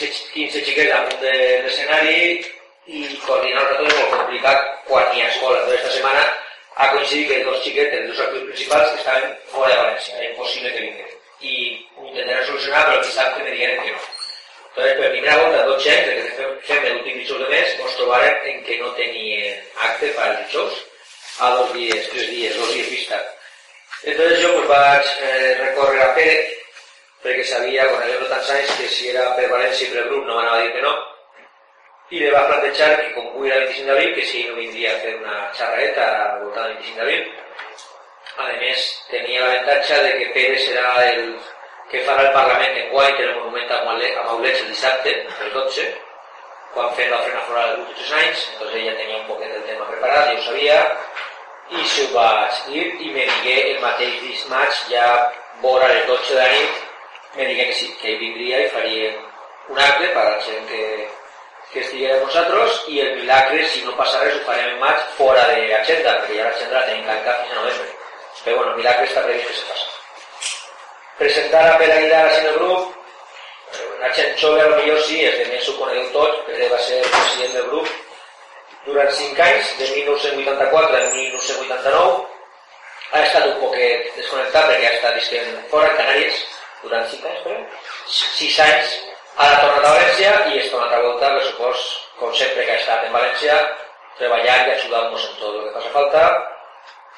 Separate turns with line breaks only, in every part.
15, 15 xiquets damunt de l'escenari i coordinar-ho tot és molt complicat quan hi ha escola. Tota esta setmana ha coincidit que dos xiquets, els dos actius principals, estaven fora de València, era impossible que vinguin. I ho intentarem solucionar, però el dissabte me digueren que no. Entonces, per primera volta, dos anys, de que fem l'últim dijous de mes, ens trobarem en que no tenien acte per al dijous a dos dies, tres dies, dos dies vista. Entonces jo pues, vaig eh, recórrer a perquè sabia, quan havia tants anys, que si era per València i per grup no m'anava a dir que no, i li va plantejar que com avui era el 25 d'abril, que si no vindria a fer una xerraeta al voltant del 25 d'abril. A més, tenia l'avantatge de que Pere serà el que farà el Parlament en guany en el monument a Maulets el dissabte, el 12, quan fem l'ofrena floral dels últims anys, entonces ella tenia un poquet del tema preparat, jo ho sabia, i s'ho vaig dir, i me digué el mateix dimarts, ja vora les 12 de la nit, me digué que sí, que vindria i faríem un acte per a la gent que, que estiguem nosaltres i el milagre, si no passa res, ho farem en maig fora d'agenda, perquè ja l'agenda la tenim tancada fins a novembre. Però bueno, el milagre està previst que se faci. Presentar a Pere Aguilar en el grup, la gent jove a lo millor sí, és de més ho conegueu tots, Pere va ser president del grup. Durant 5 anys, de 1984 a 1989, ha estat un poquet desconnectat perquè ha estat visquent fora, a Canàries, durant 5 anys, però 6 anys, ha tornat a València i és una altra volta, que supos, com sempre que ha estat en València, treballant i ajudant-nos en tot el que faci falta,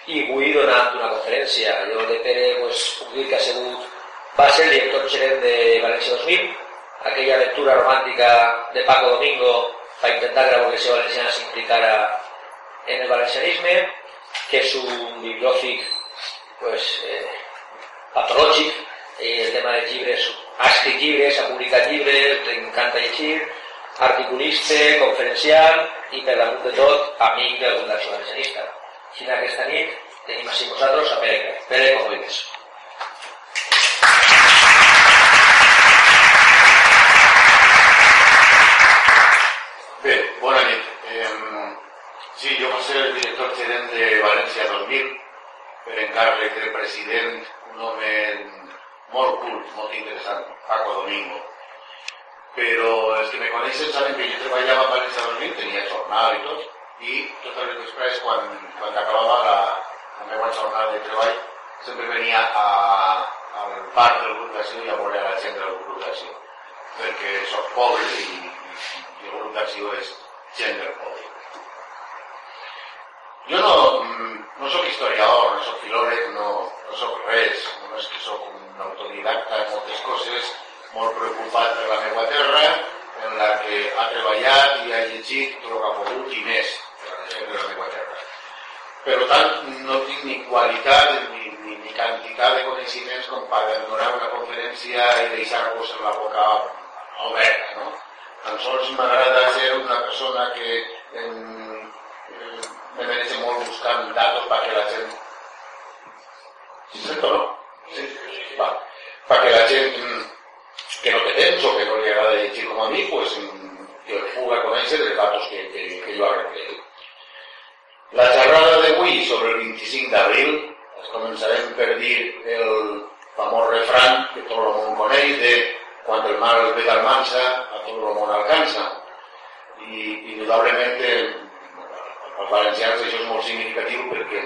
i avui donant una conferència. Jo de Pere pues, puc dir que ha sigut, va ser el director gerent de València 2000, aquella aventura romàntica de Paco Domingo va intentar que la burguesia valenciana s'implicara en el valencianisme, que és un bibliòfic pues, eh, patològic, i el tema de llibres, ha escrit llibres, ha publicat llibres, li encanta llegir, articulista, conferenciant i per damunt de tot, amic del Fundació Valencianista. Així aquesta nit tenim així vosaltres a Pere, Pere Comoides.
Bé, bona nit. Eh, sí, jo vaig ser el director gerent de València 2000 per encàrrec del president, un home molt cult, molt interessant, Paco Domingo. Però els que me coneixen saben que jo treballava a València 2000, tenia jornal i tot, i totes les després, quan, quan acabava la, la meva jornada de treball, sempre venia a, al parc del grup d'acció i a veure la gent del grup d'acció, perquè soc pobre i, i el grup d'acció és gent del poble. Jo no, no sóc historiador, no sóc filòleg, no, no sóc res, només que sóc un autodidacta en moltes coses, molt preocupat per la meva terra, en la que ha treballat i ha llegit tot el que ha pogut i més per la gent de la meva terra. Per tant, no tinc ni qualitat ni, ni, ni quantitat de coneixements com per donar una conferència i deixar-vos la boca oberta, no? Tan sols m'agrada ser una persona que em, em, me merece molt buscant datos perquè la gent... Sí, sento, no? Sí, va. Perquè la gent que no té temps o que no li agrada llegir com a mi, pues, que puga conèixer els datos que, que, que jo arreglé. La xerrada d'avui sobre el 25 d'abril es començarem per dir el famós refran que tot el món coneix de quan el mal ve del mansa a tot el món alcança. I indudablement als valencians això és molt significatiu perquè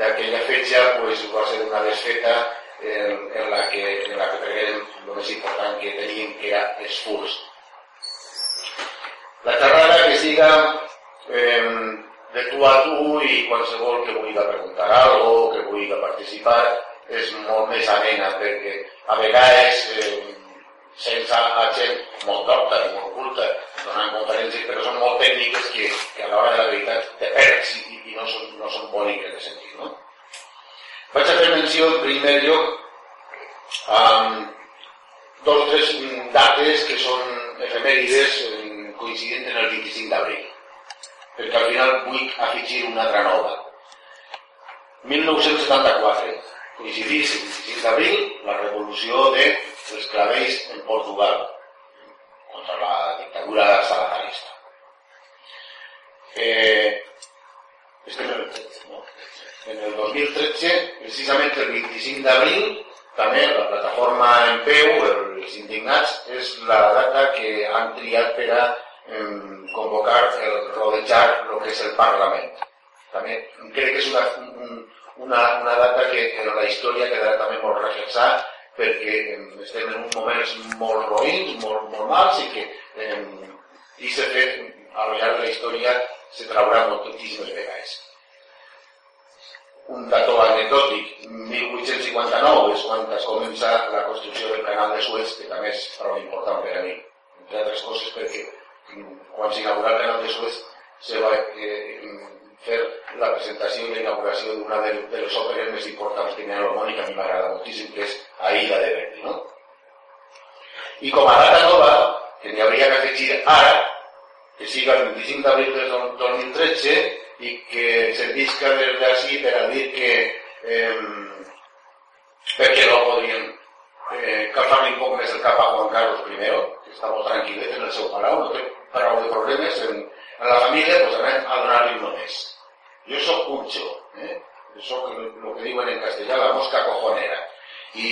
d'aquella fetge pues, va ser una desfeta en, en la que, en la que preguem el més important que teníem que era esforç. La xerrada que siga eh, de tu a tu i qualsevol que vulgui preguntar alguna cosa, que vulgui participar, és molt més amena perquè a vegades eh, sense a gent molt docta i molt culta donant conferències, però són molt tècniques que, que a l'hora de la veritat te perds i, i no, són, no són bòniques de sentir. No? Vaig a fer menció en primer lloc amb dos o tres dates que són efemèrides coincidents en el 25 d'abril, perquè al final vull afegir una altra nova. 1974, coincidís el 25 d'abril la revolució de els en Portugal contra la dictadura salatarista. Eh, este en el, no, en el 2013, precisament el 25 d'abril, també la plataforma en peu, els indignats, és la data que han triat per a eh, convocar el rodejar el que és el Parlament. També crec que és una, un, una, una data que en la història quedarà també molt reflexat perquè estem en uns moments molt roïns, molt, molt mals i que eh, i s'ha fet a lo llarg de la història se traurà moltíssimes vegades. Un dato anecdòtic, 1859 és quan es comença la construcció del canal de Suez, que també és prou important per a mi, entre altres coses perquè quan s'inaugura el canal de Suez se va eh, fer la presentació i la inauguració d'una de, de les òperes més importants que hi ha a mi m'agrada moltíssim, que és Aida de Verdi. No? I com a data nova, que n'hi hauria que afegir ara, que siga el 25 d'abril del 2013 i que servisca des d'ací per a dir que eh, perquè no podrien eh, calfar-li un poc més el cap Juan Carlos I, que està molt tranquil·let en el seu palau, no té prou de problemes en, en la família, doncs anem a donar-li només. Jo sóc Pucho, eh? sóc el que diuen en castellà la mosca cojonera. I,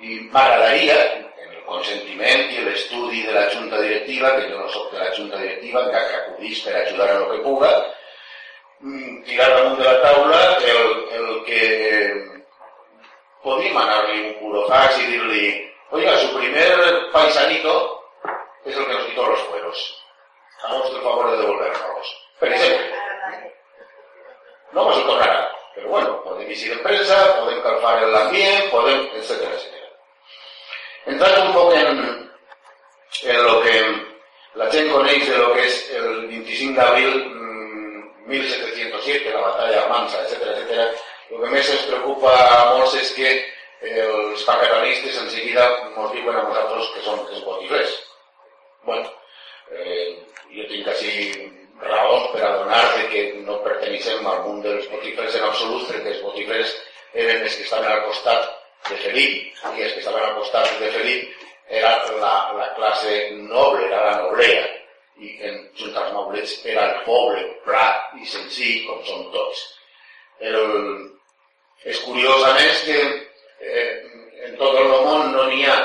i m'agradaria, en el consentiment i l'estudi de la junta directiva, que jo no sóc de la junta directiva, que acudís per ajudar a lo que puga, mm, tirar damunt de la taula el, el que podríem anar-li un burofax i dir-li oiga, su primer paisanito es el que nos quitó los fueros. Hagamos el favor de devolvernos. Per exemple, no nos tornarà. Però bueno, podem llegir en premsa, podem calfar l'ambient, podem, etc etc. Entrant un poc en, en lo que la gent coneix de lo que és el 25 d'abril 1707, la batalla de Mansa, etc etc. el que més ens preocupa a molts és que els pacatanistes en seguida ens diuen a nosaltres que som els botiflers. bueno, eh, jo tinc així raons per adonar-se que no perteneixem al món dels botiflers en absolut, perquè els botiflers eren els que estaven al costat de Felip, i els que estaven al costat de Felip era la, la classe noble, era la noblea, i en junt als maulets era el poble, plat i senzill, com són tots. El, és curiós, a més, que eh, en tot el món no n'hi ha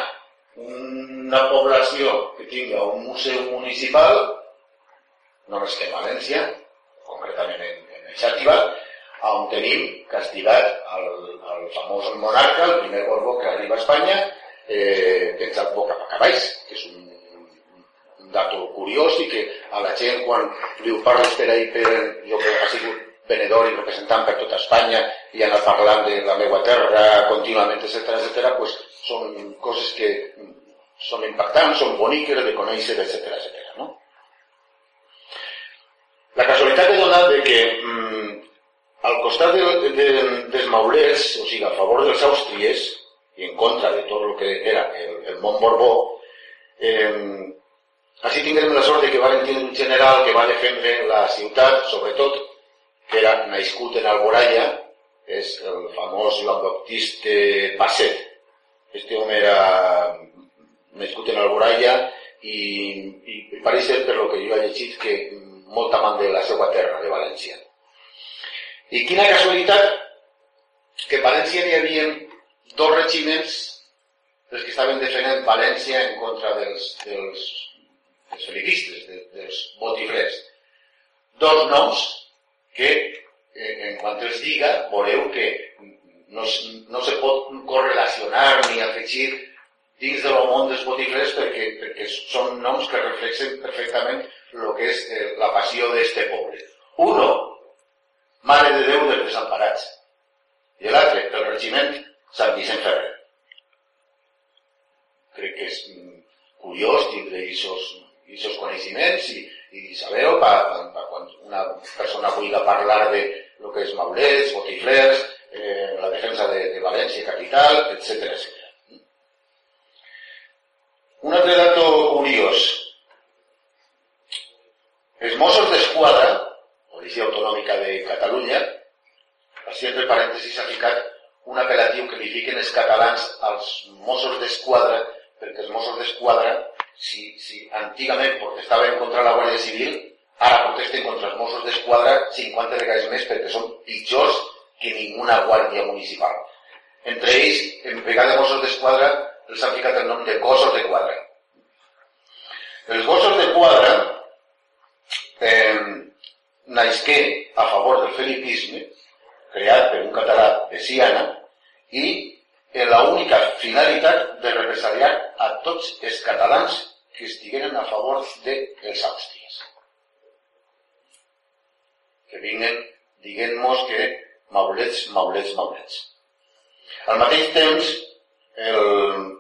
una població que tinga un museu municipal, només que en València, concretament en, en el Xàtiva, on tenim castigat el, el famós monarca, el primer Borbó que arriba a Espanya, eh, pensat boca a baix, que és un, un dato curiós i que a la gent quan li ho parles per ahir per jo que ha sigut venedor i representant per tota Espanya i anat parlant de la meva terra contínuament, etc etc, pues, són coses que són impactants, són boniques de conèixer, etc etc. No? La casualitat de donar de que mm, al costat de, de, dels maulers, o sigui, a favor dels àustries, i en contra de tot el que era el, el món Borbó, eh, així tinguem la sort de que van tenir un general que va defendre la ciutat, sobretot, que era nascut en Alboraya, és el famós Joan Baptiste Basset. Este home era nascut en Alboraya i, i, i pareix per lo que jo he llegit, que molt amant de la seva terra, de València. I quina casualitat que en València hi havia dos regiments els que estaven defendent València en contra dels, dels, dels felicistes, de, dels botiflers. Dos noms que, eh, en quant els diga, veureu que no, no se pot correlacionar ni afegir dins del món dels botiflers perquè, perquè són noms que reflexen perfectament el que és eh, la passió d'este poble. Uno, Mare de Déu dels desemparats. I l'altre, el regiment Sant Vicent Ferrer. Crec que és mm, curiós tindre aquests coneixements i, i sabeu pa, pa, pa, quan una persona vulgui parlar de lo que és Maulets, Botiflers, eh, la defensa de, de València capital, etc. Un altre dato curiós. Els Mossos d'Esquadra, Policia Autonòmica de Catalunya, així entre parèntesis ha ficat un apel·latiu que li fiquen els catalans als Mossos d'Esquadra, perquè els Mossos d'Esquadra si, si antigament protestaven contra la Guàrdia Civil, ara protesten contra els Mossos d'Esquadra 50 vegades més perquè són pitjors que ninguna guàrdia municipal. Entre ells, en vegada de Mossos d'Esquadra, els han ficat el nom de gossos de quadra. Els gossos de quadra eh, naixqué a favor del felipisme, creat per un català de Siana, i en la única finalitat de represaliar a tots els catalans que estigueren a favor dels àustries. Que vinguen diguent-nos que maulets, maulets, maulets. Al mateix temps, el,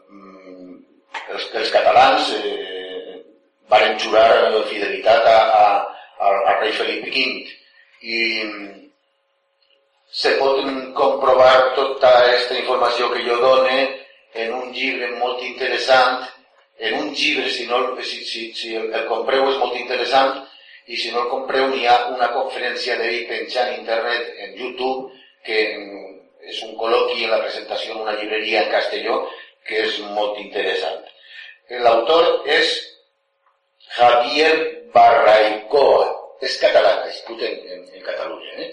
mm, els, els catalans eh, van jurar fidelitat a, a, a, a rei Felip V i se pot comprovar tota aquesta informació que jo done en un llibre molt interessant, en un llibre, si, no, si, si, si el, el compreu és molt interessant, i si no el compreu n'hi ha una conferència d'ell penjant en internet, en YouTube, que és un col·loqui en la presentació d'una llibreria en Castelló, que és molt interessant. L'autor és Javier Barraicoa, és català, nascut en, en, en Catalunya, eh?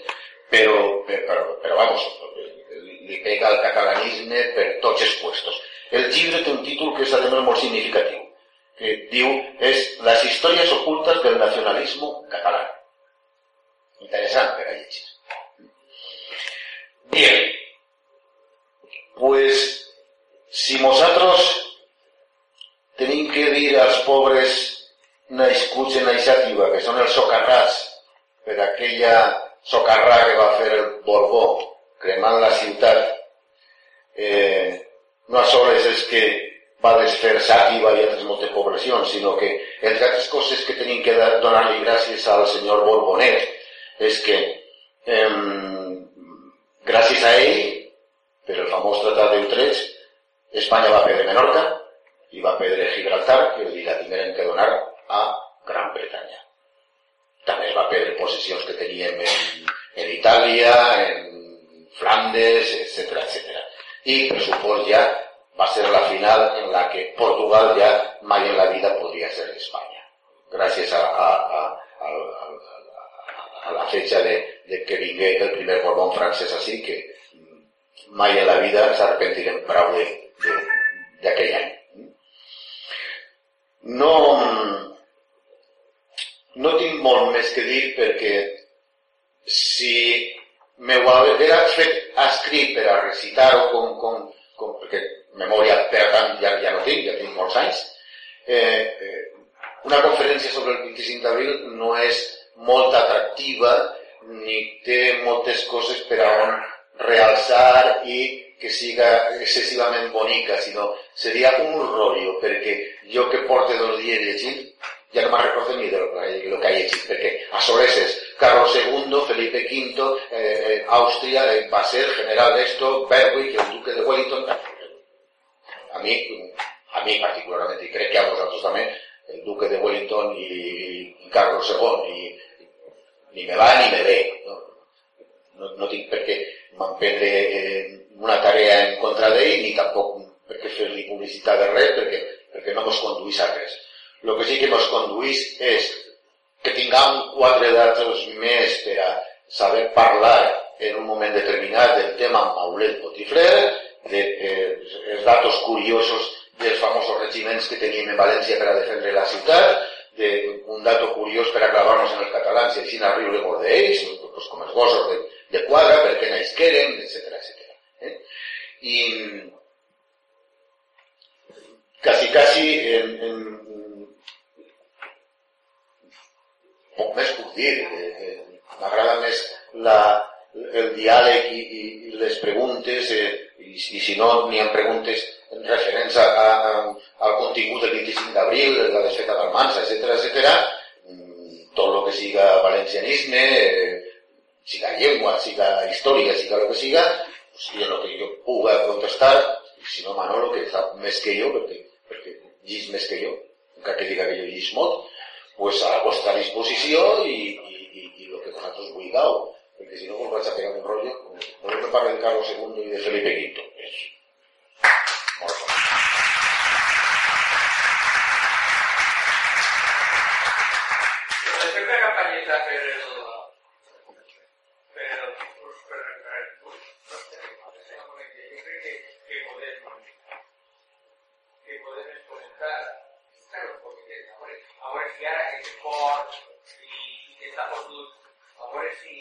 pero, pero, pero vamos, li pega el catalanisme per tots els puestos. El llibre té un títol que és además molt significatiu, que diu és les històries ocultes del nacionalisme català. Interessant per a llegir. Bien, pues si nosaltres tenim que dir als pobres nascuts en iniciativa, que són els socarrats per aquella socarrà que va fer el Borbó, cremant la ciutat, eh, no a soles és que va desfer Sàtiva i altres moltes poblacions, sinó que entre altres coses que tenim que donar-li gràcies al senyor Borbonet és que eh, a ell, per el famós Tratat d'Utrecht, Espanya va perdre Menorca i va perdre Gibraltar, que li la tingueren que donar a Gran Bretanya. També es va perdre possessions que teníem en, en Itàlia, en Flandes, etc etc. I, per supost, ja va ser la final en la que Portugal ja mai en la vida podria ser Espanya. Gràcies a, a, a, a, a, a la fecha de, de que vingué el primer Borbón francès així, que mai en la vida s'arrepentirem prou d'aquell any. No, no tinc molt més que dir perquè si me ho hagués fet escrit per a recitar-ho com, com, com, perquè memòria per tant ja, ja no tinc, ja tinc molts anys, eh, eh, una conferència sobre el 25 d'abril no és molt atractiva ni té moltes coses per a on realçar i que siga excessivament bonica, sinó seria un rotllo, perquè jo que porte dos dies llegint ya no me recuerdo ni de lo, que hay hecho, porque a Soreses, Carlos II, Felipe V, eh, eh, Austria, eh, ser general esto, Berwick, el duque de Wellington. A mí, a mí particularmente, y creo que a vosotros también, el duque de Wellington y, Carlos II, ni me va ni me ve. No, no, no tinc per eh, una tarea en contra d'ell, ni tampoc per què fer-li publicitat de res, perquè, perquè no mos conduís a res el que sí que ens conduís és que tinguem quatre datos més per a saber parlar en un moment determinat del tema Maulet Botifler, de, eh, els datos curiosos dels famosos regiments que teníem en València per a defendre la ciutat, de, un dato curiós per a clavar-nos en els catalans i així a riure molt d'ells, pues, com els gossos de, de quadra, per què naixqueren, etc etc. Eh? I quasi, quasi en, en poc més puc dir. Eh, eh, M'agrada més la, el diàleg i, i, i les preguntes, eh, i, i si no n'hi ha preguntes referents a, a, a, al contingut del 25 d'abril, la desfeta d'Almansa, etc etc. Mm, tot el que siga valencianisme, eh, siga llengua, siga història, siga el que siga, pues, en el que jo pugui contestar, si no Manolo, que sap més que jo, perquè, perquè llis més que jo, encara que diga que jo llis molt, pues a vuestra disposición y, y, y, y lo que vosotros vulgado, porque si no os vais a pegar un rollo, por ejemplo, para el Carlos II y de Felipe V.
i que està fotut, a veure si,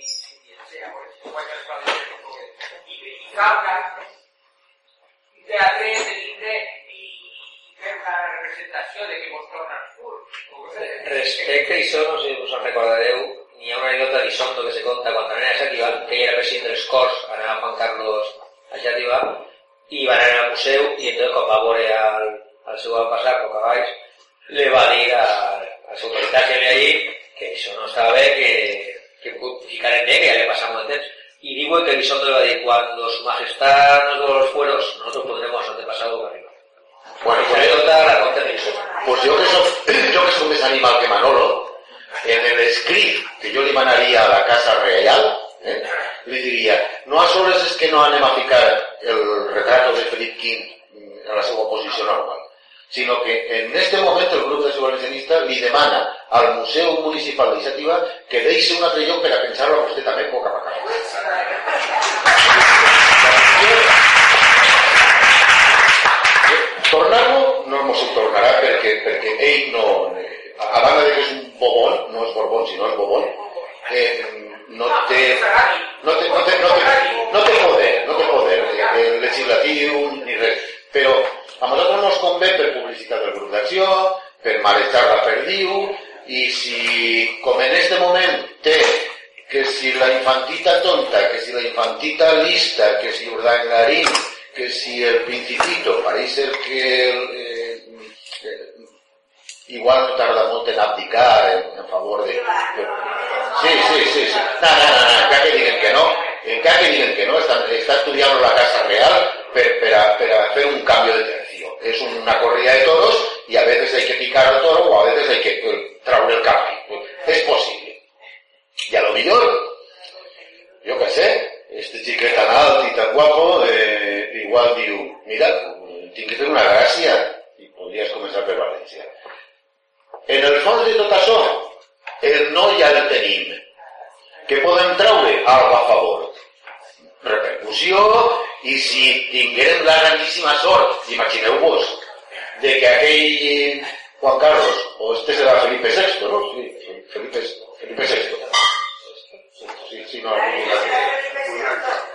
a si guanya els valors un poquet. I, i causa, i teatre de i, i fer una representació de que vos torna al curs.
Respecte a això, no sé si us en recordareu, n'hi ha una anècdota d'Isondo que se conta quan anava a Xativa, que ell era president dels Corts, anava Juan Carlos a Xativa, i van anar al museu, i entonces quan va veure al, al seu avantpassat, o cavalls, li va dir a, a les autoritats que havia allí que això no estava bé, que, que ficar en bé, que ja li passava molt de temps. Y digo que Elizondo le va a decir, cuando su majestad nos dio los fueros, nosotros pondremos antepasado arriba.
Bueno,
Esa
pues,
anécdota la conté Elizondo.
pues yo que soy, yo que soy més animal que Manolo, en el script que jo li manaria a la Casa Reial, eh, li diria, no a soles és que no anem a ficar el retrato de Felip V en la seva posició normal, sinó que en este moment el grup de valencianista li demana al Museu Municipal d'Iniciativa que deixi un altre lloc per a pensar-lo a vostè també poc a poc. Tornar-lo no ens ho tornarà perquè, perquè ell no, eh, a banda de que és un bobón, no és borbón, sinó és bobón, eh, no té, no té, no té, no té, no té poder, no té poder eh, legislatiu ni res. Però a nosaltres no ens convé per publicitat del grup d'acció, per malestar la perdiu, i si, com en este moment té que si la infantita tonta, que si la infantita lista, que si Urdangarín, que si el principito, parece ser que eh, eh, igual no tarda molt en abdicar en, en favor de... Sí, sí, sí, sí. No, no, no, no, encara que diguen que no, encara que diguen que no, està, està estudiant la Casa Real per, per, a, per a fer un cambio de tercio. Es una corrida de toros y a veces hay que picar al toro o a veces hay que eh, traure el caballo. Es posible. Y a lo mejor, yo qué sé, este xiquet tan alt i tan guapo, eh, igual diu, mira, tinc que fer una gràcia, i podries començar per València. En el fons de tot això, el no ja el tenim. Què podem traure? Algo a favor. Repercussió, i si tinguérem la grandíssima sort, imagineu-vos, de que aquell Juan Carlos, o este serà Felipe VI, no? Sí, Felipe, Felipe VI. Sí, sí, no,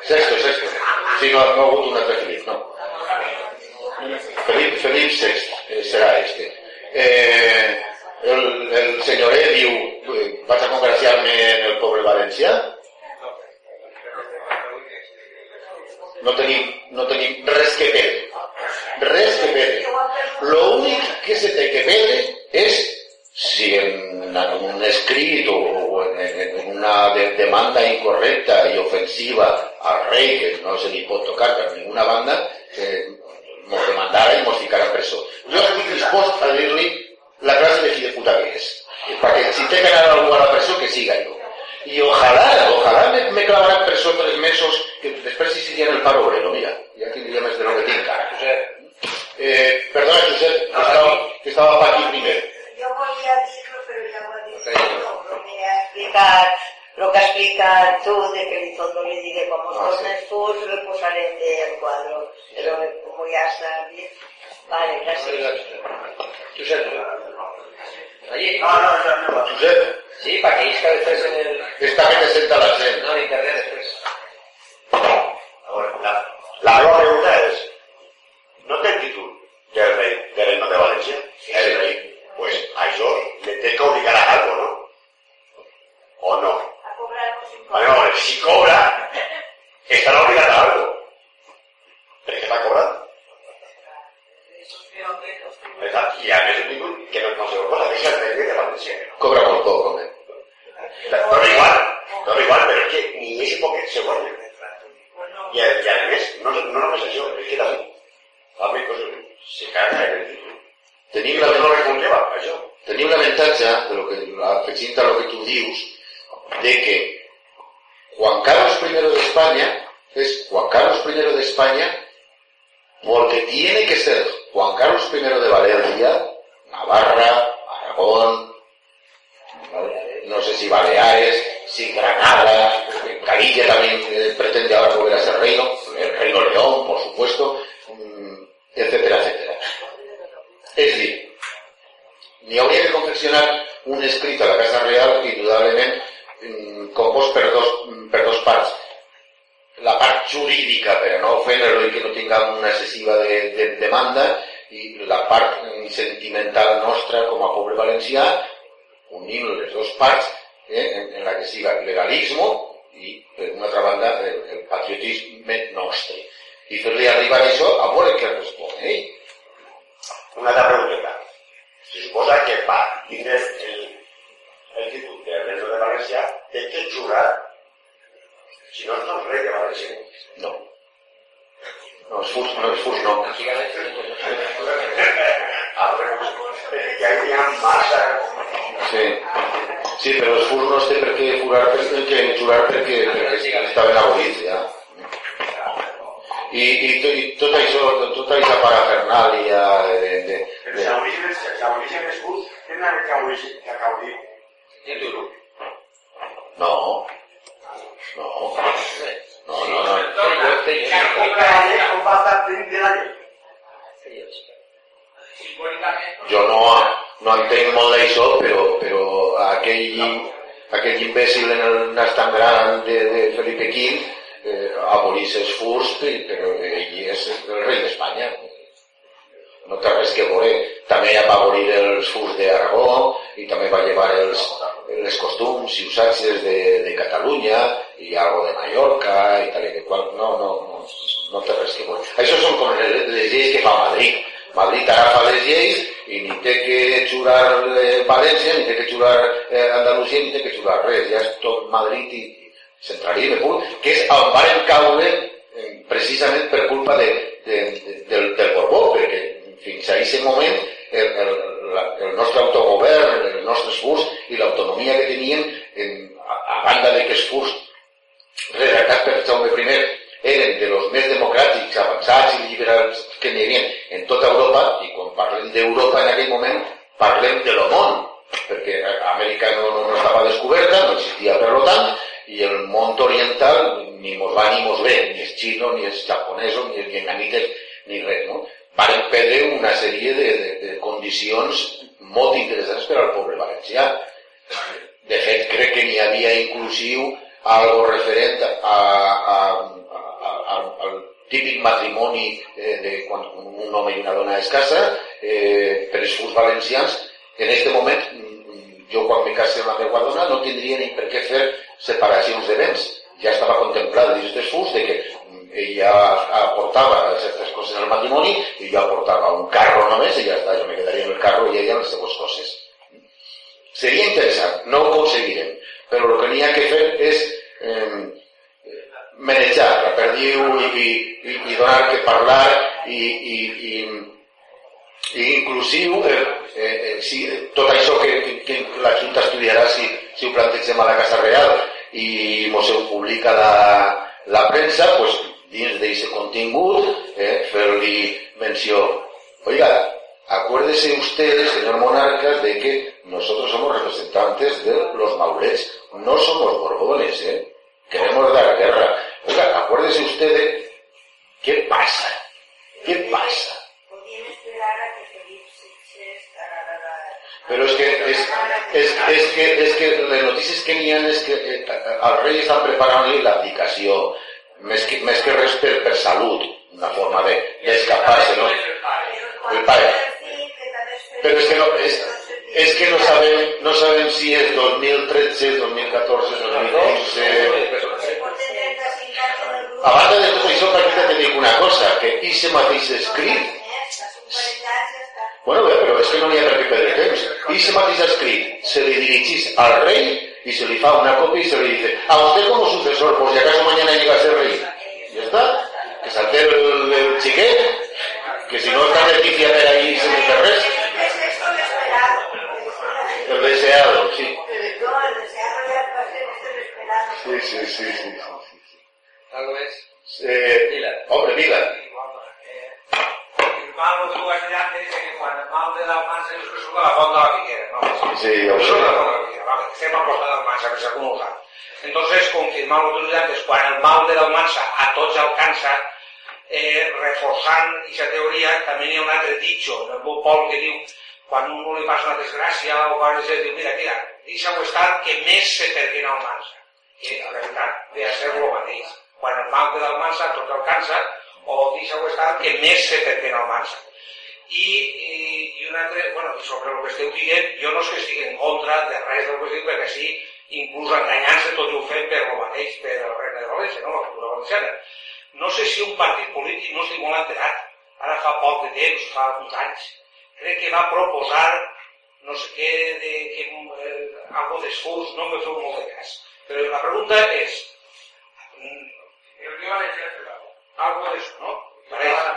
Sexto, sexto. Sí, no, no ha hagut un altre Felip, no. Felip, Felip VI eh, serà este. Eh, el, el senyoret diu, eh, vaig a congraciar-me en el poble valencià? No tenim, no tenim res que perdre. Res que perdre. Lo únic que se té que perdre és si en, un escrit o, en, en, una de, demanda incorrecta i ofensiva al rei, que no se li pot tocar per ninguna banda, eh, mos demandara i mos ficara a presó. Jo estic dispost a dir-li la clase de fill puta que és. Perquè si té que anar algú a la presó, que siga jo. I ojalà, ojalà me, me clavaran presó tres mesos, que després si siguin el paro obrero, mira, ja tindria més de lo que tinc ara. Josep. Eh, perdona, Josep, que estava, que estava pa aquí primer.
Yo volia dir-lo, però ja ho ha dit lo que ha explicat, lo que ha explicat tú, de que Elizondo le dice, como
Ah,
tornes tú, se lo posaré del cuadro. Pero como ya sabes, vale, gracias.
Josep, allí,
No, no, no, no.
Josep,
sí, para que isca después en el...
esta que te senta la gent.
No, en internet después.
Ahora, la, la pregunta és, no té el títol del rei de reino de València? El rei. Pues això le té que obligar a algo, ¿no? ¿O no?
A cobrarnos un
Bueno, si cobra, estarà obligat a algo. Exacte. I a més un títol que no, no sé cosa, que és el rei de València.
Cobra molt poc, home.
Però igual, però igual, però és que ni és poquet se guanya. I a, i a més, no, no només això, és que també fa més coses, se caga en el títol.
Tenim
I
la,
no li conlleva, això.
tenim l'avantatge, de lo que, afegint a lo que tu dius, de que Juan Carlos I de España es Juan Carlos I de España porque tiene que ser Juan Carlos I de Valencia, Navarra, Aragón, no si Baleares, si Granada, Calilla también eh, pretende ahora volver a ser reino, el reino León, por supuesto, mm, etcétera, etcétera. És a dir, n'hi hauria de confeccionar un escrit a la Casa Real indudablement mm, compost per dos, per dos parts. La part jurídica, per no ofendre-lo i que no tinga una excessiva de, de demanda, i la part sentimental nostra com a poble valencià, unint les dues parts, eh, en, en la que siga el legalisme i, per una altra banda, el, el patriotisme nostre. I fer-li arribar això a veure què respon ell.
Una pregunteta. Se suposa que va tindre el, el títol de rei de València, té que jurar, si no, no és rei de València.
No. No, els furs, no, els furs no.
Al revés, perquè hi ha massa...
Sí. Sí, però els furs no es té per què jurar, per, que jurar perquè, perquè estaven abolits ja. I, i, to- i tot això, tota aquesta parafernàlia de, de, de,
Però és, si l'origen és curt, tenen que que caudir.
Títol.
No. No. No, no, no.
Com de?
Simbòlicament,
Jo no, no entenc molt d'això, però, però aquell, aquell imbècil en el nas tan gran de, de Felipe V eh, abolís els furs, però ell és el rei d'Espanya. No té res que veure. També va abolir els furs d'Aragó i també va llevar els, les costums i usatges de, de Catalunya i algo de Mallorca i tal i que qual. No, no, no, no té res que. Això són com les, les lleis que fa Madrid. Madrid agafa les lleis i ni té que jurar eh, València, ni té que jurar eh, Andalusia, ni té que jurar res. Ja és tot Madrid i, centralisme pur, que és on varen caure eh, precisament per culpa de, de, de, del, del Borbó, perquè fins a aquest moment el, el, la, el nostre autogovern, els nostres furs i l'autonomia que tenien, en, a, a banda de que els furs redactats per Jaume I eren de los més democràtics, avançats i liberals que n'hi havia en tota Europa, i quan parlem d'Europa en aquell moment, parlem de lo món, perquè Amèrica no, no, no estava descoberta, no existia per tant, i el món oriental ni mos va ni mos ve, ni els xinos, ni els japonesos, ni els vietnamites, ni res, no? Varen perdre una sèrie de, de, de condicions molt interessants per al poble valencià. De fet, crec que n'hi havia inclusiu algo referent a, a, al típic matrimoni eh, de quan un home i una dona es casa eh, per els furs valencians. En aquest moment, mm, jo quan me case amb la meva dona no tindria ni per què fer separacions de béns. Ja estava contemplat dins dels furs de que mm, ella aportava certes coses al matrimoni i jo aportava un carro només i ja està, jo me quedaria en el carro i ella en les seues coses. Seria interessant, no ho aconseguirem, però el que n'hi ha que fer és eh, manejar la perdiu i, i, i, i donar que parlar i, i, i, i inclusiu eh, eh, eh, si, tot això que, que, la Junta estudiarà si, si ho plantegem a la Casa Real i mos ho publica la, la premsa, pues, dins d'aquest contingut, eh, fer-li menció. Oiga, acuérdese usted, señor monarca, de que nosotros somos representantes de los maulets, no somos borbones, ¿eh? Queremos dar guerra. Oiga, acuérdese usted de... ¿Qué pasa? ¿Qué pasa?
Podien esperar a que Felip VI estarà
Però és que, és, és, és que, és que les notícies que n'hi ha és que eh, el rei està preparant-li l'abdicació, més que, més que res per, per salut, una forma de- d'escapar-se, no? El pare. Però és que no, és, és que no sabem, no sabem si és 2013, 2014, 2015... A banda de tot això, perquè te dic una cosa, que aquest mateix escrit Bueno, bé, però és que no n'hi ha per què perdre temps. I ese mateix escrit se li dirigís al rey y se le fa una copia y se le dice, a usted como sucesor, por si acaso mañana llega a ser rey. Ya está. Que salte el, el chiquet, que si no está Leticia per ahí se me res. El deseado, sí. Sí, sí, sí, sí. sí,
tal vez.
Eh,
Milan.
Hombre,
Milan. Que quan el de a font?
Sí,
jo
sé.
Surt a la al que s'ha convocat. Entonces, quan el mal de la a tots alcança, eh, reforçant aquesta teoria, també hi un altre ditxo, el meu que diu, quan un no li passa una desgràcia o quan es diu, mira, mira, deixa-ho estar que més se perguin al Mansa. Que, la veritat, de a ser el. Quan el mal de l'almansa tot alcança, o deixa-ho estar que més se perquena el mansa. I, i, i un altre, bueno, sobre el que esteu dient, jo no és que estigui en contra de res del que estic, perquè sí, inclús enganyant-se tot ho fem per el mateix, per el regne de València, no? la cultura valenciana. No sé si un partit polític, no estic molt enterat, ara fa poc de temps, fa uns anys, crec que va proposar no sé què, de, que, eh, algo d'esforç, no me feu molt de cas. Però la pregunta és, algo de eso, ¿no?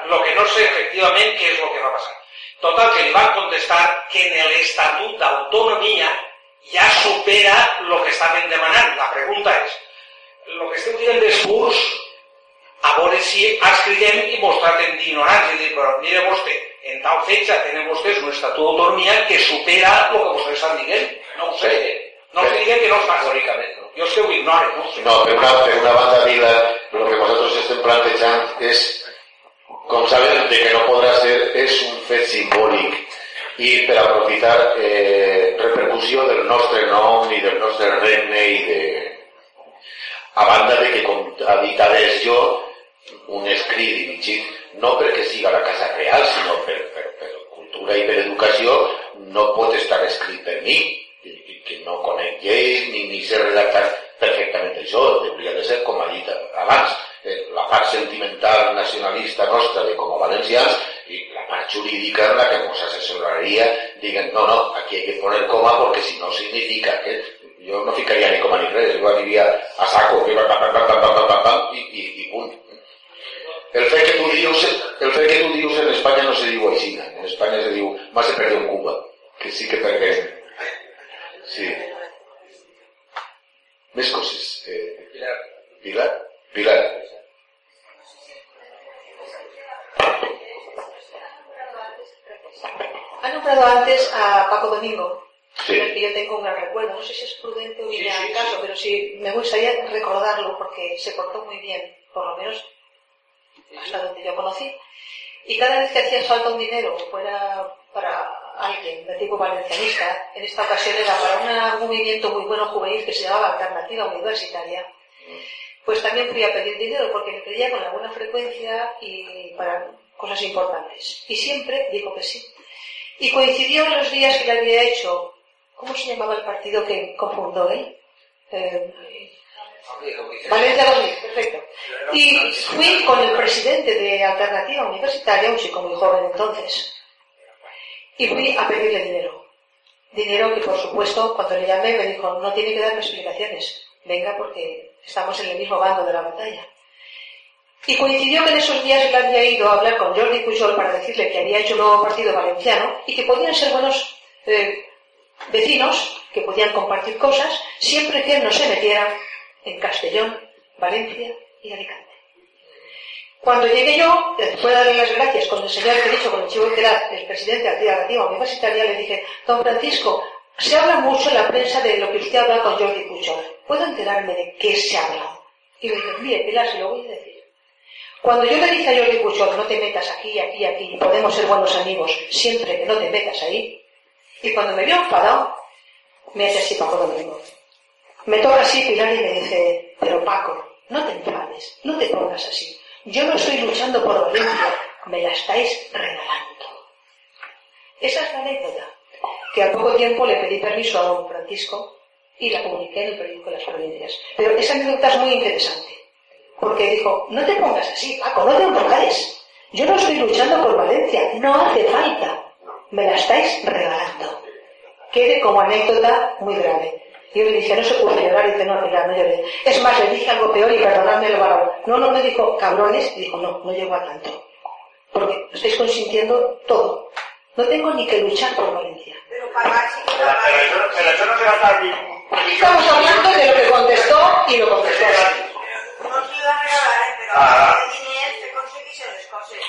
Lo que no sé efectivament què és el que va passar. Total, que li van contestar que en l'Estatut d'Autonomia ja supera el que estaven demanant. La pregunta és, el que esteu dient d'esforç, a veure si els cridem i mos traten d'ignorants i dir, però mire vostè, en tal fecha tenen vostès un estatut d'autonomia que supera el que vostès estan dient. No ho sé. No us diguen que no es. Jo és que ho ignore, no ho sé.
No, per una, per una banda, Vila, lo que nosotros estem plantejant és, com sabem de que no podrà ser, és un fet simbòlic i per aprofitar eh, del nostre nom i del nostre regne i de... A banda de que, com ha un escrit dirigit no perquè siga la Casa Real, sinó per, cultura i per educació, no pot estar escrit per mi, que, que no conec lleis ni, ni sé redactar perfectament això, hauria de ser, com ha dit abans, eh, la part sentimental nacionalista nostra de com a valencians i la part jurídica en la que ens assessoraria diguen, no, no, aquí hay que poner coma porque si no significa que jo no ficaria ni coma ni res, jo aniria a saco, pam, pam, pam, pam, pam, pam, i, i, i punt. El fet que tu dius, el fet que tu dius en Espanya no se diu així. En Espanya se diu más se perdió en Cuba. Que sí que perdem. Sí. Més coses. Eh,
Pilar.
Pilar? Pilar.
Ha nombrado antes a Paco Domingo,
Sí.
que yo tengo un gran recuerdo. No sé si es prudente o viene
Sí, sí,
caso, pero sí me gustaría recordarlo porque se portó muy bien, por lo menos hasta donde yo conocí. Y cada vez que hacía falta un dinero, fuera para alguien de tipo valencianista, en esta ocasión era para un movimiento muy bueno juvenil que se llamaba Alternativa Universitaria, pues también fui a pedir dinero porque le pedía con alguna frecuencia y para cosas importantes. Y siempre dijo que sí. Y coincidió en los días que le había hecho, ¿cómo se llamaba el partido que confundó él? Eh, Valencia 2000, perfecto. Y fui con el presidente de Alternativa Universitaria, un chico muy joven entonces, y fui a pedirle dinero. Dinero que, por supuesto, cuando le llamé me dijo, no tiene que darme explicaciones, venga porque estamos en el mismo bando de la batalla. Y coincidió que en esos días él había ido a hablar con Jordi Pujol para decirle que había hecho un nuevo partido valenciano y que podían ser buenos eh, vecinos, que podían compartir cosas, siempre que él no se metiera en Castellón, Valencia y Alicante. Cuando llegué yo, después de darle las gracias con el señor que he dicho, con el chivo era el presidente de la Alternativa Universitaria, le dije, don Francisco, se habla mucho en la prensa de lo que usted habla con Jordi Pujol. ¿Puedo enterarme de qué se ha hablado? Y le dije, mire, Pilar, se lo voy a decir. Cuando yo le dije a Jordi Pujol, no te metas aquí, aquí, aquí, podemos ser buenos amigos, siempre que no te metas ahí, y cuando me vio enfadado, me hace así Paco Domingo. Me toca así Pilar y me dice, pero Paco, no te enfades, no te pongas así. Yo no estoy luchando por Valencia, me la estáis regalando. Esa es la anécdota, que al poco tiempo le pedí permiso a don Francisco y la publiqué en el periódico de las provincias. Pero esa anécdota es muy interesante, porque dijo, no te pongas así, Paco, no te enfades. Yo no estoy luchando por Valencia, no hace falta, me la estáis regalando. Quede como anécdota muy grave. Y yo le dije, no se puede llorar, y dice, no, Pilar, no lloré. Es más, le dije algo peor y perdonadme lo varón. No, no me dijo cabrones, y dijo, no, no llego a tanto. Porque estáis consintiendo todo. No tengo ni que luchar por Valencia.
Pero pagar sí que
Pero, pero pero eso no se va a estar bien.
Aquí estamos hablando de lo que contestó y lo contestó así.
No se iba a regalar, eh, pero
Ah.
se consigue y se.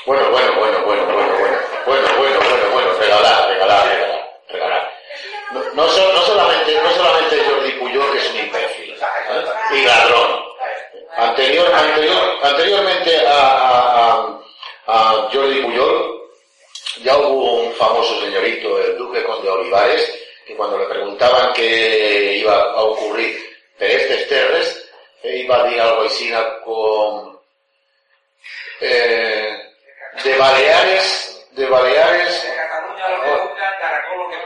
Bueno, bueno, bueno, bueno, bueno, bueno, bueno, bueno, bueno, bueno, regalar, regalar, regalar, regalar. No, no, no, so- no solamente, no solamente Jordi Puyol, que es un imbécil y ladrón. Anterior, anterior, anteriormente a, Jordi Puyol, ya hubo un famoso señorito, el duque conde Olivares, que cuando le preguntaban qué iba a ocurrir per estes terres, eh, iba a decir algo así con eh, de Baleares, de Baleares
De Cataluña lo que buscan, Caracol lo que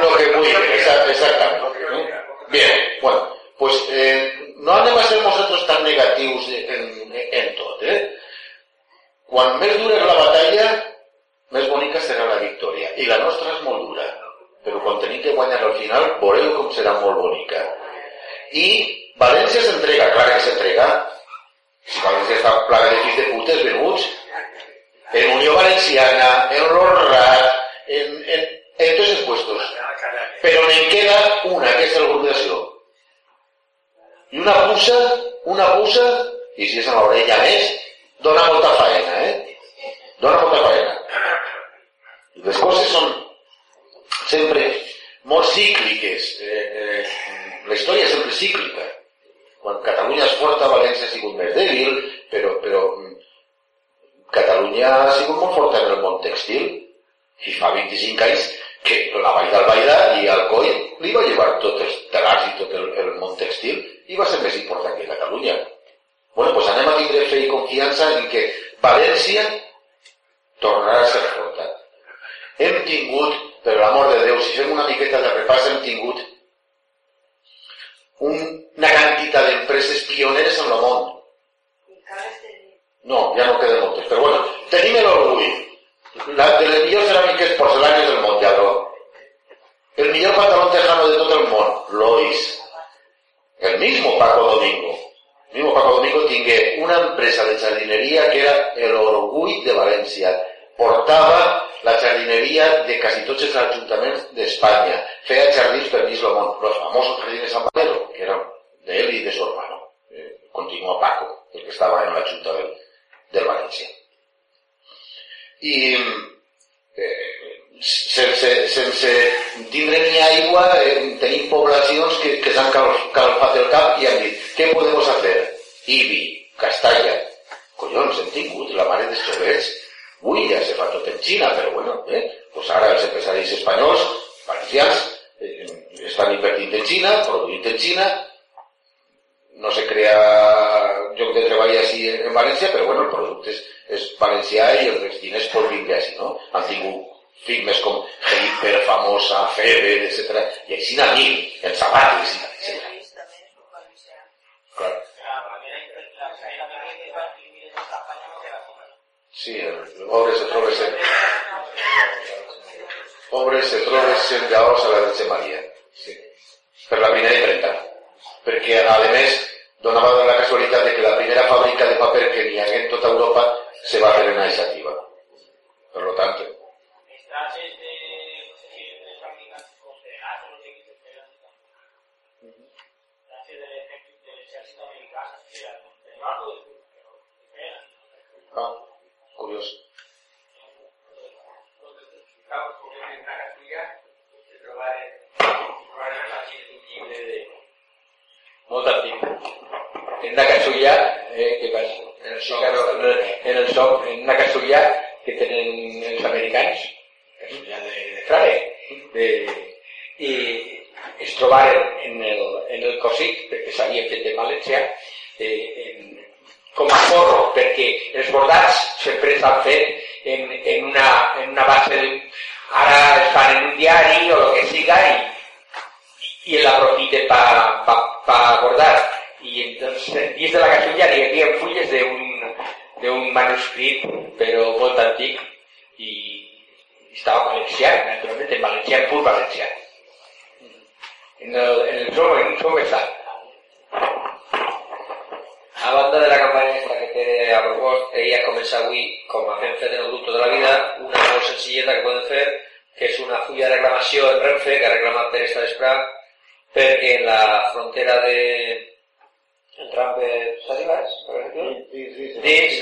lo que exactamente. ¿no? Bien, bueno, pues eh, no anem a ser nosaltres tan negatius en, en tot, eh? Quan més dura és la batalla, més bonica serà la victòria. I la nostra és molt dura, però quan tenim que guanyar al final, veureu com serà molt bonica. I València s'entrega, clar que s'entrega. Si València està plaga de fills de putes venuts, en Unió Valenciana, en l'Horrat, en, en, en tots els puestos. Però n'en queda una, que el grup d'acció. I una puça, una puça, i si és a l'orella més, dona molta faena, eh? Dona molta faena. Les coses són sempre molt cícliques. Eh, eh, la història és sempre cíclica. Quan Catalunya és forta, València ha sigut més dèbil, però, però mm, Catalunya ha sigut molt forta en el món textil i fa 25 anys que la Vall d'Albaida i Alcoi li va llevar tots els telars i tot el, el món textil i va ser més important que Catalunya. Bueno, pues anem a tindre fe i confiança en que València tornarà a ser forta. Hem tingut, per l'amor de Déu, si fem una miqueta de repàs, hem tingut un- una quantitat d'empreses pioneres en el món. No, ja no queden moltes, però bueno, tenim l'orgull. La, de les millors ceràmiques del món. El millor pantalón tejano de tot el Lois. El mismo Paco Domingo. El mismo Paco Domingo tingué una empresa de jardinería que era el orgull de València. Portava la jardineria de quasi tots els ajuntaments d'Espanya. Feia jardins per mig. Los famosos jardines San Valero, que eran de él y de su hermano. Eh, Paco, el que estava en la junta del, del València. I eh, sense, sense tindre ni aigua eh, tenim poblacions que, que s'han cal, calfat el cap i han dit què podem fer? Ibi, Castalla collons, hem tingut la mare dels xovets ui, ja se fa tot en Xina però bueno, eh? pues ara els empresaris espanyols valencians eh, estan invertint en Xina produint en Xina no se crea lloc de treball així en València, però bueno, el producte és, és valencià i els diners pot vindre així, no? Han tingut firmes com Hyper, famosa, Febe, etc. I així n'ha mil, en sabates, etc.
Ells també és un valencià.
Clar.
La manera en què la feina que va imprimir en Espanya no queda com
Sí, el pobre se troba sent... Pobre se troba sent llaors a la Verge Maria. Sí. Per la primera imprenta. Perquè, a més, donava la casualitat de que la primera fàbrica de paper que n'hi hagué en tota Europa se va fer en Aisativa. Per lo tant,
Els trajes de, no sé si de fabricants com de gas o no sé què se feien. Trajes de l'ejércit de l'exèrcit americà se feien de barco de però se feien.
ah, curiós.
Estamos comiendo en una casulla, se trobaron, trobaron la un llibre de...
molt antic. En una casulla, eh, que vas, en el, soc, en el, en el soc, en una casulla que tenen els americans, casulla de, de frare, de, i es trobaren en el, en el cossit, fet de València, eh, en, com a forro, perquè els bordats sempre s'han fet en, en, una, en una base, de, ara es fan en un diari o el que siga, i y él aprofite para pa, pa bordar. Y entonces, dins de la casulla hi havia fulles de un, de un manuscrit, però molt antic, i estava valencià, naturalment, en valencià, en pur valencià. En el, en el seu, en un seu estat.
A banda de la campanya esta que té a propost, ella comença avui, com a fem fet en el grup tota la vida, una molt senzilleta que podem fer, que és una fulla de reclamació en Renfe, que ha reclamat per esta desprà, perquè en la frontera de... El tram de Sàsigas, per exemple, dins,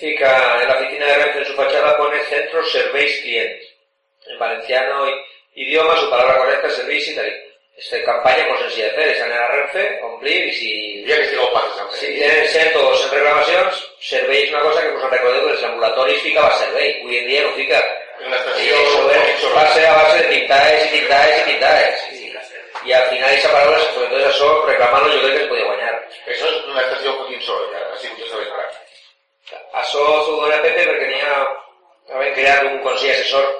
fica en la oficina de Renfe en su fachada pone centro serveis clientes. En valenciano y, idioma, su palabra correcta, servicio y tal. Esta campaña muy sencilla de fer, és anar a Renfe, omplir i si...
Ja que estigueu passes amb
Si tenen 100 o 100 reclamacions, servei és una cosa que us recordeu que els ambulatoris ficava servei, avui en dia no fica.
En
I
estació...
això va ser a base de tintaes i tintaes i tintaes. I, i al final aquesta paraula, sobretot això, reclamant-lo jo crec que es podia guanyar.
Això és una estació Joaquín Sorolla, ha sigut això vesprà.
Això s'ho dona Pepe perquè n'hi ha, havent creat un consell assessor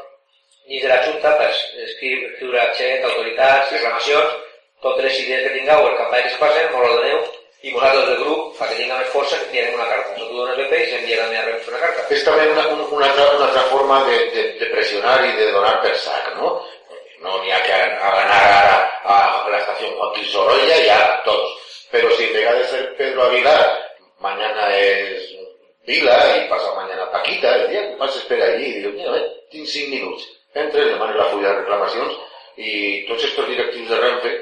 dins de la Junta per escriure, gent, autoritats, reclamacions, totes les idees que tingueu, el campanya que es passen, mos lo doneu, i vosaltres del grup, perquè tinga més força, que enviarem una carta. T'ho dona Pepe i s'envia també a Renfe una carta.
És també una, un- una, altra, una altra forma de, de, de pressionar i de donar per sac, no? No n'hi ha que a- ganar ara a la estación Joaquín Sorolla y a todos. Pero si en vez de ser Pedro Aguilar, mañana es Vila y pasa mañana Paquita, el día que más espera allí, y digo, mira, ven, tinc 5 minuts. Entres, demanes la fulla de reclamacions i tots estos directius de Renfe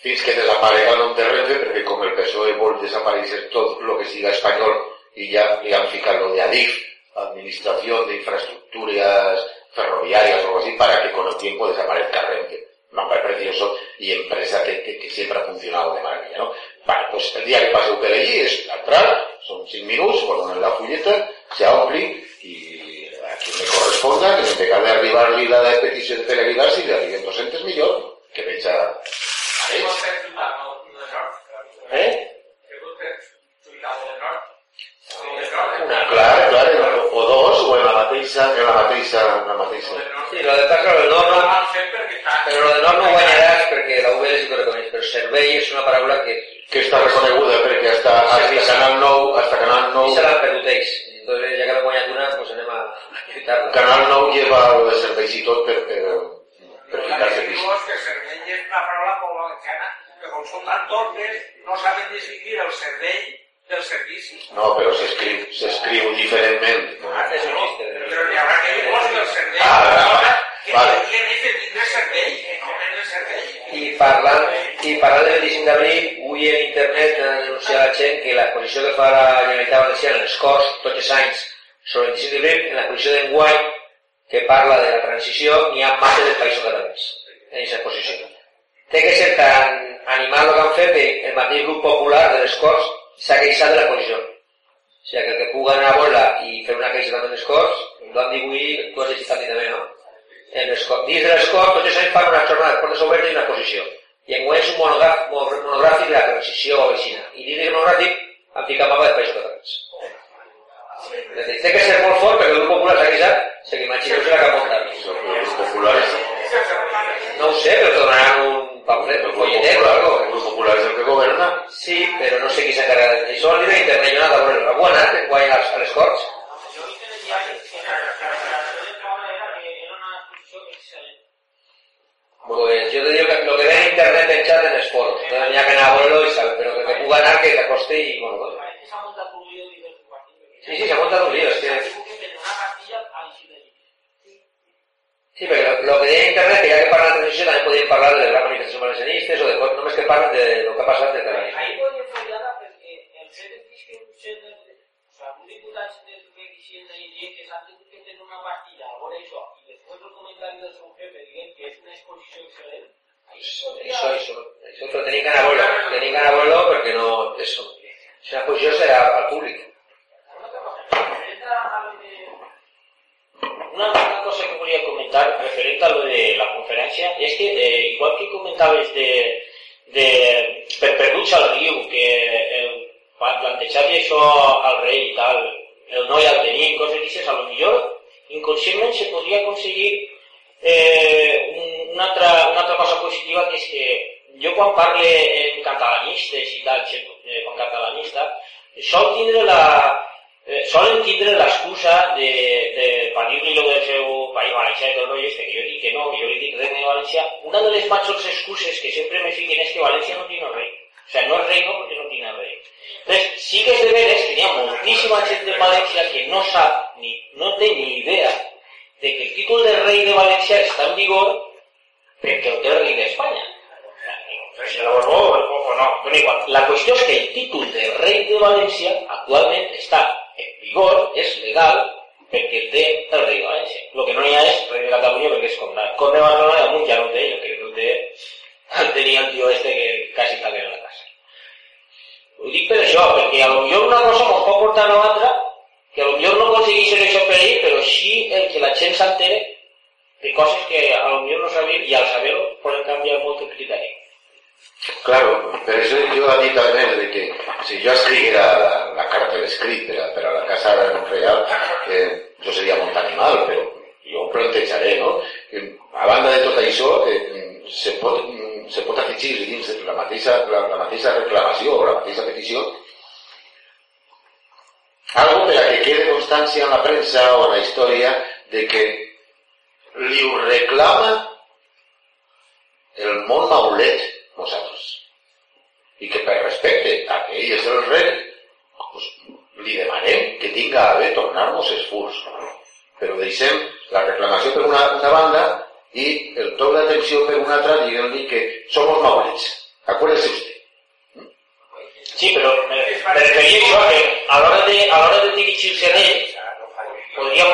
fins que desaparega nom de Renfe, perquè com el PSOE vol desaparèixer tot el que siga espanyol i ja li lo de ADIF, Administración de Infraestructuras Ferroviarias o algo así, para que con el tiempo desaparezca Renfe. Nombre precioso y empresa que, que, que siempre ha funcionado de maravilla, ¿no? Vale, pues el día que pase allí és entrar, són 5 minuts, ponen la fulleta, se ompli i a qui me corresponda, que en vez d'arribar-li la de petició de Pere Aguilar, si li arriben 200 millor, que veig a... Eh?
Una.
Clar, clar, o, dos, o en la mateixa, en la mateixa, en la mateixa.
Sí, lo de passa, el nom, no, però lo de nom no guanyaràs perquè la UBL sí que reconeix, però servei és una paraula que
Que està reconeguda perquè hasta, hasta Canal 9, hasta Canal
i
9,
se l'han perdut ells. Entonces, ja que l'hem guanyat una, pues anem a.
Canal 9 lleva lo de serveis i tot per, per, per ficar servici.
que servei és una paraula molt valenciana, que com són tan torpes, no saben distingir el servei del servici.
No, però s'escriu, s'escriu diferentment.
És un xiste.
Però n'hi haurà que dir del servei.
Ah, vale,
que
vale.
tenien ells de tindre servei, que no tenen servei.
I parlant, i parlant del 25 d'abril, avui en internet ha denunciat la gent que l'exposició que fa la Generalitat Valenciana en els Corts, tots els anys, sobre el 25 d'abril, en l'exposició d'enguany, que parla de la transició, n'hi ha massa de països catalans en aquesta exposició. Té que ser tan animal el que han fet que el mateix grup popular de les Corts s'ha queixat de l'exposició. O sigui que el que pugui anar a veure i fer una queixa també en les Corts, ho han avui, tu has llegit també, no? en les, co- dins de les COP, tots els anys fan una jornada de portes obertes i una exposició. I en és un monogràfic, monogràfic de la transició vecina. I dins del monogràfic han ficat mapa de països catalans. A dir, Té que ser molt fort perquè el grup popular s'ha queixat, se que imagineu-se muntat.
Els populares,
No ho sé, però te donaran un pamflet, un folletet o algo.
el grup popular és el que governa.
Sí, però no sé qui s'encarrega de Això al nivell internet, jo no anat a veure. Algú ha anat guany a les, a les Corts? Pues yo te digo que lo que ve en internet penjat en els foros. Entonces ha que anar a veure-lo i saber, però que, que pugui anar, que t'acosti i bueno, bueno. Sí, sí, s'ha muntat un lío, és que... Sí, perquè lo, lo que deia internet, que ja que parlen de transició, també podien parlar de les grans manifestacions valencianistes o de coses, només que parlen de lo que ha passat de cada
Ahí podem fallar perquè el fet que un set de... O sigui, alguns diputats del PP dir que s'han tingut que tenir una pastilla a veure això i després el comentari del seu jefe dient que és una exposició excel·lent, podria...
Això, això, això, però tenim que anar a tenim que anar a perquè no... Això, si una posició serà al públic.
Una altra cosa, referent a lo de...
Una, una cosa que volia comentar referent a lo de la conferència és que, eh, igual que comentaves de, de per perduts al riu, que eh, quan plantejar-li això al rei i tal, el noi al tenir, coses d'aquestes, a lo millor inconscientment se podria aconseguir eh, un, una, altra, una altra cosa positiva que és que jo quan parle en catalanistes i tal, eh, com catalanista, sol tindre la, eh, solen tindre l'excusa de, de per dir-li el del seu país valencià i tot el rotllo este, que jo dic que no, que jo li dic regne de València, una de les majors excuses que sempre me fiquen és que València no tiene rei. O sea, no es reino porque no tiene rei. Entonces, sí que es de veres que hi ha moltíssima gent de València que no sap, ni, no té ni idea de que el títol de rei de València està en vigor perquè el té el rei d'Espanya. Si la Borbó o no, dona igual. La qüestió és que el títol de rei de València actualment està vigor, és legal, perquè té el rei València. El que no hi ha és rei de Catalunya perquè és Conde. Conde de Barcelona damunt ja no té, jo crec que el té el tenia el tio este que quasi està en la casa. Ho dic per això, perquè a millor una cosa ens pot portar a l'altra, que a lo millor no aconsegueixen això per ell, però sí el que la gent s'entere de coses que a lo millor no sabien i al saber-ho poden canviar molt el criteri.
Claro, per això jo a més de que si jo escriguera la, carta d'escrit per, a, per a la Casa Real, eh, jo seria molt animal, però jo ho plantejaré, no? Que, a banda de tot això, eh, se, pot, se pot afegir dins de la mateixa, la, la mateixa reclamació o la mateixa petició algo per a que quede constància en la premsa o en la història de que li ho reclama el món maulet nosaltres. I que per respecte a que ell és el rei, li demanem que tinga a bé tornar-nos els furs. Però deixem la reclamació per una, banda i el toc d'atenció per una altra dient-li que som maulets. Acuérdese usted.
Sí, però me, me referia a això, que a l'hora de, a l'hora de dirigir-se a ell, podria,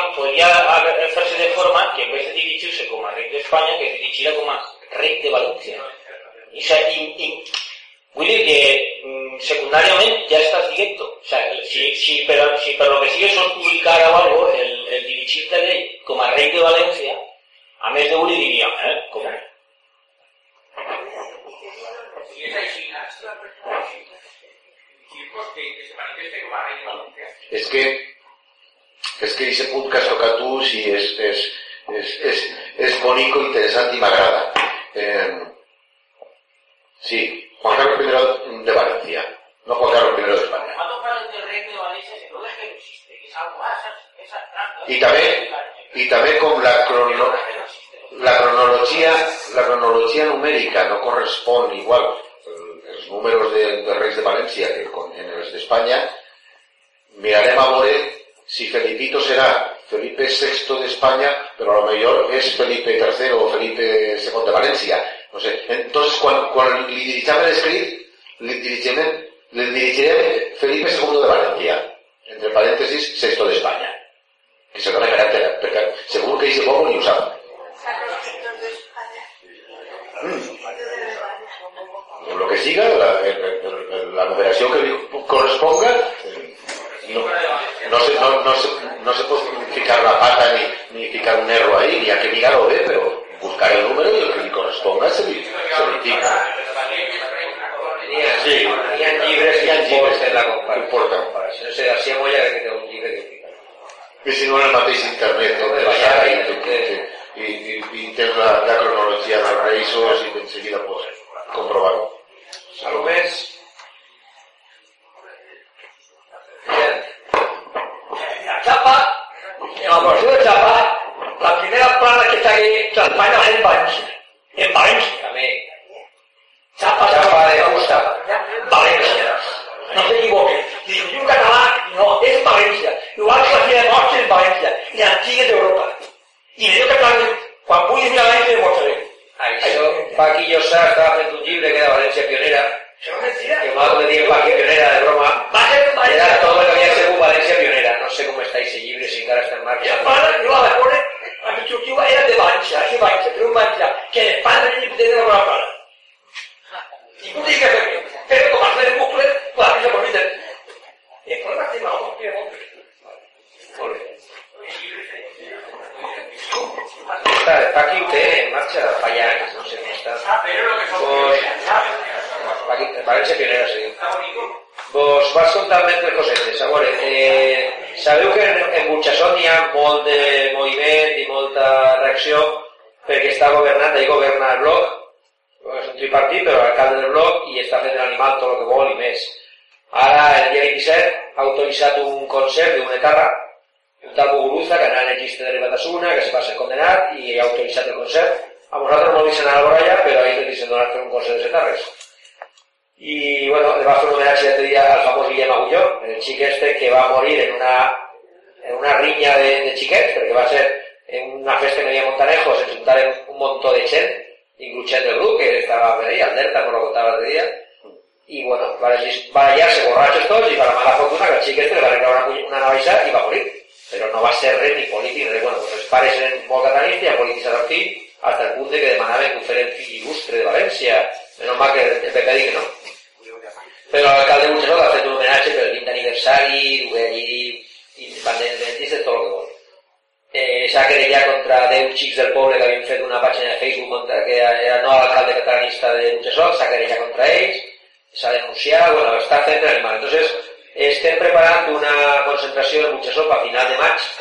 de forma que en vez de dirigir-se com a rei d'Espanya, que es dirigiera com a rei de València. I, o sea, i, i que mm, secundàriament ja estàs dient-ho. O sea, si, si, per, si per lo que sigui sos publicar o algo, el, el dirigir-te a ell com a rei de València, a més de un li diria, eh, com?
Si és així, dirnos que, que se manifieste com a rei de València.
És que és que ese punt que has tocat tu sí és, és, és, és, és bonico, interessant i m'agrada. Eh, sí, Juan Carlos I de Valencia, no Juan Carlos I de España.
Cuando hablan del rey de Valencia, se no es que no existe, que es algo más, es abstracto.
I també, i també com la, crono, la cronologia, la cronologia numèrica no correspon igual eh, els números de, de reis de València que con, en els d'Espanya, mirarem a veure si Felipito serà Felipe VI d'Espanya, però a lo millor és Felipe III o Felipe II de València. No sé. Entonces, quan, quan li dirigim l'escrit, li dirigirem, li dirigirem Felipe II de València, entre parèntesis, VI d'Espanya. Que se dona caràcter, perquè segur que aquest poble ni ho sap. Mm. Lo que siga, la, la, la numeració que li corresponga, no, no, se, no, no, se, no se pot ficar la pata ni, ni ficar un erro ahí, ni hay que mirar-ho bé, però buscar el número i el que li corresponga se li, se li
ha,
Sí.
n'hi ha llibres
Hi ha llibres
importen la comparació. comparació. No sé, Moya que té un llibre que fica.
I si no en el mateix internet, tot de baixar i, i, i, i, i tens la, la cronologia dels reïsos i d'enseguida pots comprovar-ho.
Algo més? Bien.
La chapa, en la població de Chapa, la primera plana que està aquí d'Espanya és en València. En València.
També.
Chapa,
Chapa de fusta.
València. No s'equivoquen. Si dius un català, no, és València. Igual que la fira de Mostra és València. I l'antiga d'Europa. I allò que tal, quan puguis mirar València, ho mostraré.
Això, Paqui Llosà estava fent un llibre que era València Pionera,
Això no és mentira.
que m'ha de dir Paqui Pionera de broma,
Va ser en
era
València.
tot el que havia sigut València Pionera. No sé com està aquest llibre, si encara està en
I
marxa.
el pare, jo a veure, la constructiva era de València, així València, però un València, que el pare de de la bona pare. I no dic que per què, però com a fer bucle, clar, que se m'olviden. I el problema és que no, que no.
Molt bé. Està, Paqui ho té en marxa fa ja anys, no sé com està.
Ah, però lo que son
Pues, Paqui, València Pionera, sí. Vos vas contar mentre cosetes. A veure, eh, sabeu que en, en Burxassot hi ha molt de moviment i molta reacció perquè està governant, ahir governa el bloc, és un tripartit, però l'alcalde del bloc i està fent l'animal tot el que vol i més. Ara, el dia 27, ha autoritzat un concert d'un etarra, un tal Muguruza, que anava en el lliste de Ribatasuna, que se va ser condenat i ha autoritzat el concert. A nosaltres no ens anar a la allà, però ahir ens dicen donar fer un concert de etarres. Y bueno, le va a hacer un homenaje este día al famoso Guillem Agulló, el xic este que va a morir en una, en una riña de, de xiquets, perquè va ser en una festa que no hi havia Montanejo, se juntaren un montón de gent, inclús gent del grup, que estava per ahí, Alberta, no lo contava l'altre dia, i bueno, van allí barallar-se borratxos tots, i per la mala fortuna que el xic este le va arreglar una, una navaja i va morir. però no va ser res ni polític, res. Bueno, doncs els pares eren molt catalanistes i han polititzat el fill, fins al punt de que demanaven que ho feren fill il·lustre de València. Menys mal que el PP ha dit que no. Però l'alcalde Buixalló ha fet un homenatge per el 20 aniversari, dugué allí independentistes, tot el que vol. Eh, s'ha querellat contra 10 xics del poble que havien fet una pàgina de Facebook contra que era no l'alcalde catalanista de Buixalló, s'ha querellat contra ells, s'ha denunciat, bueno, està fent l'animal. Entonces, estem preparant una concentració de Buixalló a final de maig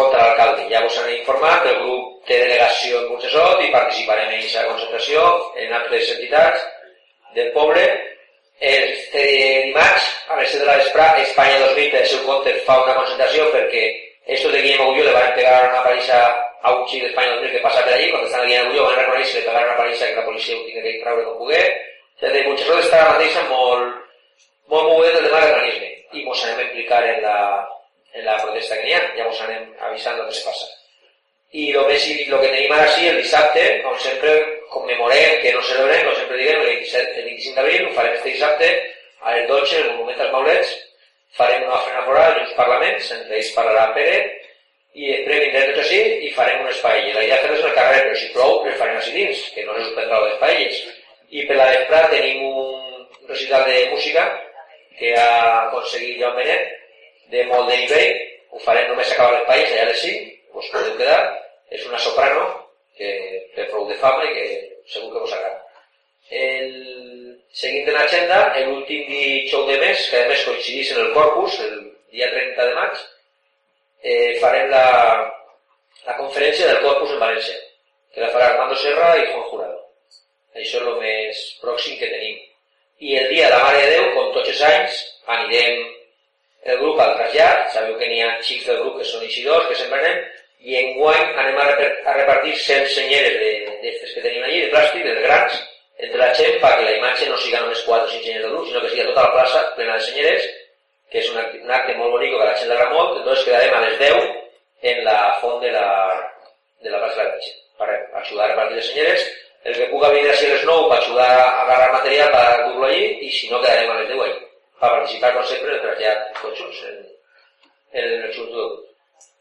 contra l'alcalde. Ja vos han informat, el grup té delegació en Buixalló i participarem en aquesta concentració en altres entitats del poble. Este dimarts, a les 7 de la vesprà, Espanya 2000 per el seu compte fa una concentració perquè estos de Guillem Agulló le van pegar una paliza a un xic d'Espanya 2000 que passa per allí, quan estan a Guillem Agulló van reconèixer que le pegaron una paliza que la policia ho tingué que traure com pogué. Des de Buixalló està ara mateix molt, molt mogut el tema del organisme i ens anem a implicar en la, en la protesta que n'hi ha, ja us anem avisant el que se passa. I el, més, lo que tenim ara sí, el dissabte, com sempre, commemorem, que no celebrem, com sempre diguem, el, 27, el 25 d'abril, ho farem este dissabte, a les 12, en el Monument dels Maulets, farem una ofrena floral i uns parlaments, entre ells parlarà Pere, i després vindrem tots així i farem un espai. I la idea fer-les en el carrer, però si plou, les farem així dins, que no se suspendrà les paelles. I per la vesprà tenim un recital de música que ha aconseguit Joan Benet, de molt de nivell, ho farem només acabar les paelles, allà les 5, us podeu quedar, és una soprano que té prou de fama i que segur que vos agrada. El, seguint en l'agenda, l'últim show de mes, que a més coincidís en el Corpus, el dia 30 de maig, eh, farem la, la conferència del Corpus en València, que la farà Armando Serra i Juan Jurado. Això és el més pròxim que tenim. I el dia de la Mare de Déu, com tots els anys, anirem el grup al trasllat, sabeu que n'hi ha xics del grup que són eixidors, que sempre anem, i enguany anem a, a repartir 100 senyeres d'estes que tenim allí, de plàstic, de grans, entre la gent perquè la imatge no siga només 4 o 5 senyeres del grup, sinó que sigui tota la plaça plena de senyeres, que és un acte, un acte molt bonic que la gent l'agrada molt, entonces quedarem a les 10 en la font de la, de la plaça de la Mitja, per ajudar a repartir les senyeres, el que puga venir així a les 9 per ajudar a agarrar material per dur-lo allí, i si no quedarem a les 10 allí, per participar com sempre en el trasllat tots junts, en, en el xunt del grup.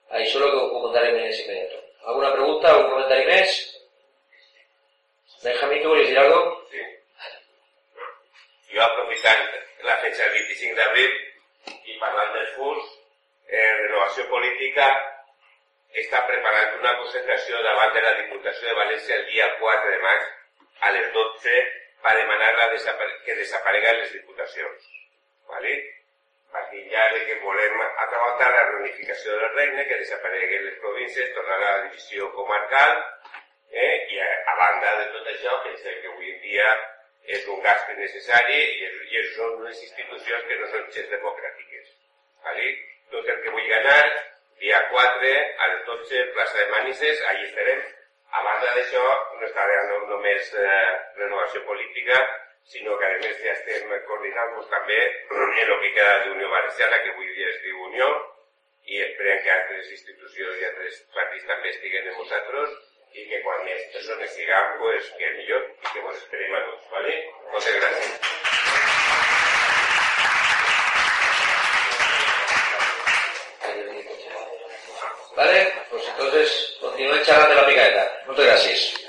Això és el que ho en ese immediato. ¿Alguna pregunta, algun comentari més? Benjamín, ¿tú quieres decir algo?
Sí. Jo aprofitant la fecha del 25 d'abril i parlant dels furs, eh, Renovació Política està preparant una concentració davant de la Diputació de València el dia 4 de maig a les 12 per demanar la desapare que desapareguen les diputacions. ¿vale? Perquè ja de que volem acabar la reunificació del regne, que desapareguen les províncies, tornar a la divisió comarcal, eh? i a, a banda de tot això, pensem que avui en dia és un gast necessari i, és, i són unes institucions que no són gens democràtiques. ¿vale? Tot el que vull ganar, dia 4, a les 12, plaça de Manises, allà estarem. A banda d'això, no estarà no, només eh, renovació política, sinó que a més ja estem coordinant-nos també en el que queda d'Unió Valenciana, que avui dia es diu Unió, i esperem que altres institucions i altres partits també estiguen amb nosaltres i que quan més persones siguem, pues, que millor i que ens esperem a tots, ¿vale? Moltes gràcies.
¿Vale? Pues entonces continúen charlando la picadeta. Muchas gracias.